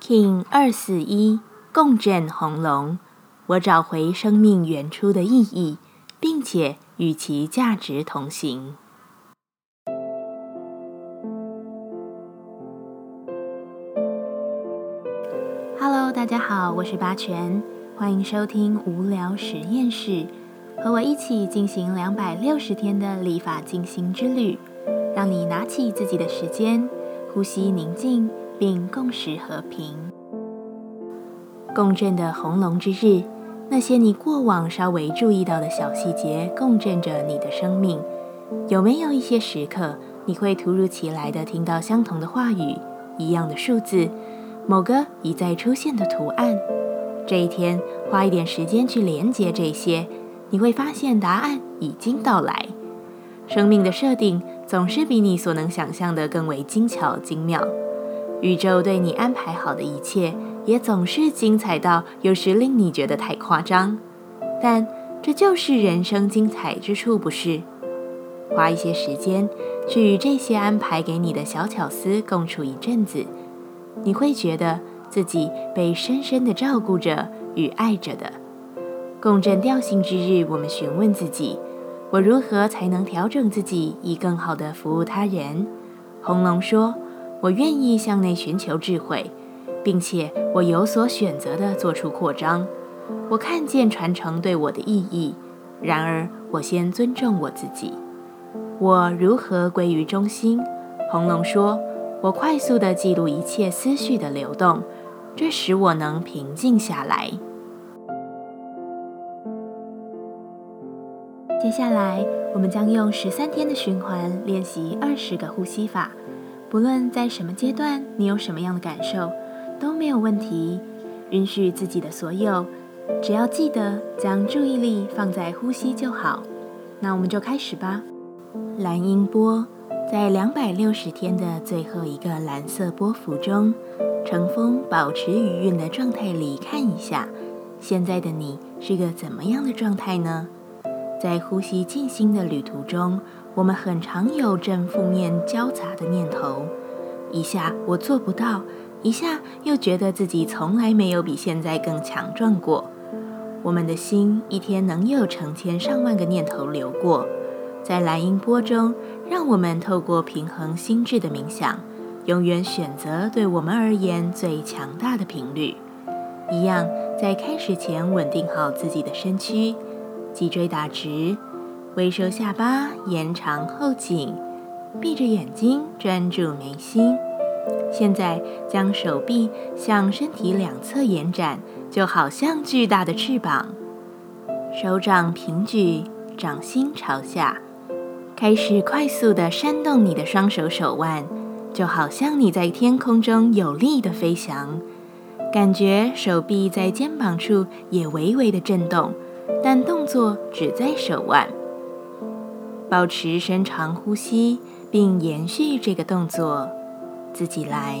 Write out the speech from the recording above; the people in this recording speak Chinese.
King 二四一共振红龙，我找回生命原初的意义，并且与其价值同行。Hello，大家好，我是八全，欢迎收听无聊实验室，和我一起进行两百六十天的立法进行之旅，让你拿起自己的时间，呼吸宁静。并共识和平。共振的红龙之日，那些你过往稍微注意到的小细节，共振着你的生命。有没有一些时刻，你会突如其来的听到相同的话语、一样的数字、某个已在出现的图案？这一天，花一点时间去连接这些，你会发现答案已经到来。生命的设定总是比你所能想象的更为精巧精妙。宇宙对你安排好的一切，也总是精彩到有时令你觉得太夸张，但这就是人生精彩之处，不是？花一些时间去与这些安排给你的小巧思共处一阵子，你会觉得自己被深深的照顾着与爱着的。共振调性之日，我们询问自己：我如何才能调整自己，以更好的服务他人？红龙说。我愿意向内寻求智慧，并且我有所选择地做出扩张。我看见传承对我的意义，然而我先尊重我自己。我如何归于中心？红龙说：“我快速地记录一切思绪的流动，这使我能平静下来。”接下来，我们将用十三天的循环练习二十个呼吸法。不论在什么阶段，你有什么样的感受，都没有问题。允许自己的所有，只要记得将注意力放在呼吸就好。那我们就开始吧。蓝音波在两百六十天的最后一个蓝色波幅中，乘风保持余韵的状态里看一下，现在的你是个怎么样的状态呢？在呼吸静心的旅途中。我们很常有正负面交杂的念头，一下我做不到，一下又觉得自己从来没有比现在更强壮过。我们的心一天能有成千上万个念头流过，在蓝音波中，让我们透过平衡心智的冥想，永远选择对我们而言最强大的频率。一样，在开始前稳定好自己的身躯，脊椎打直。微收下巴，延长后颈，闭着眼睛专注眉心。现在将手臂向身体两侧延展，就好像巨大的翅膀。手掌平举，掌心朝下，开始快速的扇动你的双手手腕，就好像你在天空中有力的飞翔。感觉手臂在肩膀处也微微的震动，但动作只在手腕。保持深长呼吸，并延续这个动作，自己来。